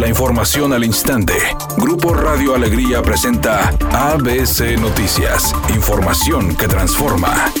La información al instante. Grupo Radio Alegría presenta ABC Noticias. Información que transforma.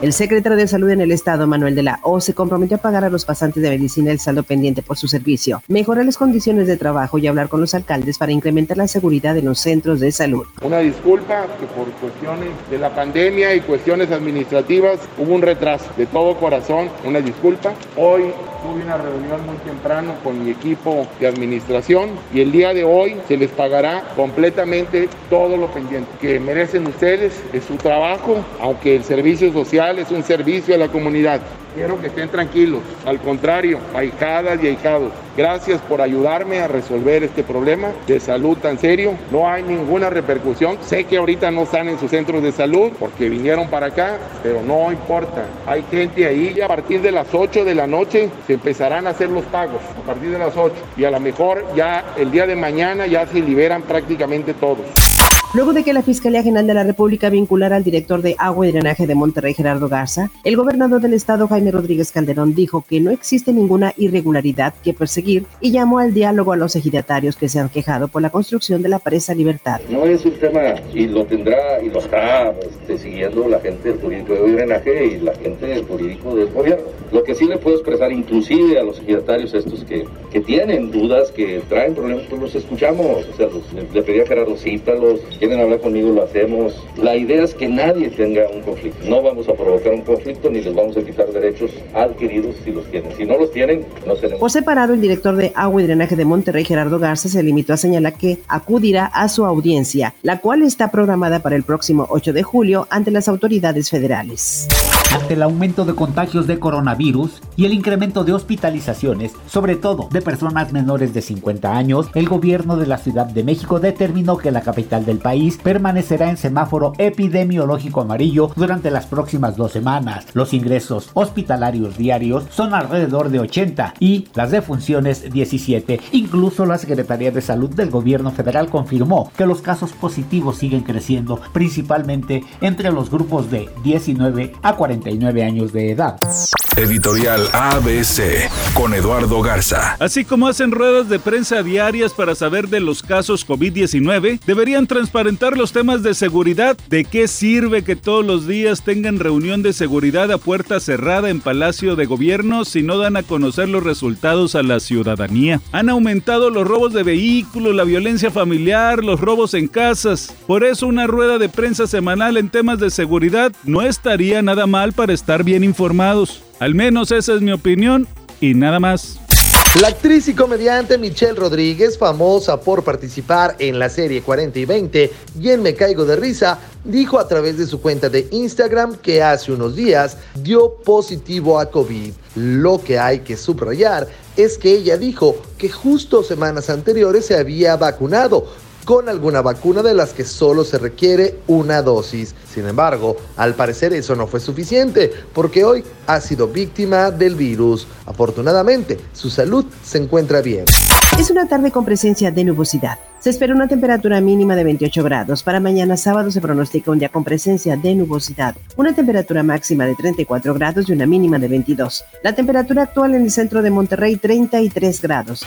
El secretario de Salud en el Estado, Manuel de la O, se comprometió a pagar a los pasantes de medicina el saldo pendiente por su servicio, mejorar las condiciones de trabajo y hablar con los alcaldes para incrementar la seguridad en los centros de salud. Una disculpa que por cuestiones de la pandemia y cuestiones administrativas hubo un retraso. De todo corazón, una disculpa. Hoy tuve una reunión muy temprano con mi equipo de administración y el día de hoy se les pagará completamente todo lo pendiente que merecen ustedes. Es su trabajo, aunque el servicio social es un servicio a la comunidad. Quiero que estén tranquilos, al contrario, ahijadas y ahijados. Gracias por ayudarme a resolver este problema de salud tan serio. No hay ninguna repercusión. Sé que ahorita no están en sus centros de salud porque vinieron para acá, pero no importa. Hay gente ahí y a partir de las 8 de la noche se empezarán a hacer los pagos. A partir de las 8. Y a lo mejor ya el día de mañana ya se liberan prácticamente todos. Luego de que la Fiscalía General de la República vinculara al director de Agua y Drenaje de Monterrey, Gerardo Garza, el gobernador del estado, Jaime Rodríguez Calderón, dijo que no existe ninguna irregularidad que perseguir y llamó al diálogo a los ejidatarios que se han quejado por la construcción de la presa Libertad. No es un tema, y lo tendrá y lo está este, siguiendo la gente del jurídico de Drenaje y la gente del jurídico del gobierno. Lo que sí le puedo expresar inclusive a los ejidatarios estos que, que tienen dudas, que traen problemas, pues los escuchamos. O sea, le pedí a Gerardo, cítalos, quieren hablar conmigo, lo hacemos. La idea es que nadie tenga un conflicto. No vamos a provocar un conflicto ni les vamos a quitar derechos adquiridos si los tienen. Si no los tienen, no se Por separado, el director de Agua y Drenaje de Monterrey, Gerardo Garza, se limitó a señalar que acudirá a su audiencia, la cual está programada para el próximo 8 de julio ante las autoridades federales. Ante el aumento de contagios de coronavirus y el incremento de hospitalizaciones, sobre todo de personas menores de 50 años, el gobierno de la Ciudad de México determinó que la capital del país permanecerá en semáforo epidemiológico amarillo durante las próximas dos semanas. Los ingresos hospitalarios diarios son alrededor de 80 y las defunciones 17. Incluso la Secretaría de Salud del gobierno federal confirmó que los casos positivos siguen creciendo, principalmente entre los grupos de 19 a 49 años de edad. Editorial ABC con Eduardo Garza. Así como hacen ruedas de prensa diarias para saber de los casos COVID-19, deberían transparentar los temas de seguridad. ¿De qué sirve que todos los días tengan reunión de seguridad a puerta cerrada en Palacio de Gobierno si no dan a conocer los resultados a la ciudadanía? Han aumentado los robos de vehículos, la violencia familiar, los robos en casas. Por eso una rueda de prensa semanal en temas de seguridad no estaría nada mal para estar bien informados. Al menos esa es mi opinión y nada más. La actriz y comediante Michelle Rodríguez, famosa por participar en la serie 40 y 20 y en Me Caigo de Risa, dijo a través de su cuenta de Instagram que hace unos días dio positivo a COVID. Lo que hay que subrayar es que ella dijo que justo semanas anteriores se había vacunado, con alguna vacuna de las que solo se requiere una dosis. Sin embargo, al parecer eso no fue suficiente porque hoy ha sido víctima del virus. Afortunadamente, su salud se encuentra bien. Es una tarde con presencia de nubosidad. Se espera una temperatura mínima de 28 grados. Para mañana sábado se pronostica un día con presencia de nubosidad. Una temperatura máxima de 34 grados y una mínima de 22. La temperatura actual en el centro de Monterrey 33 grados.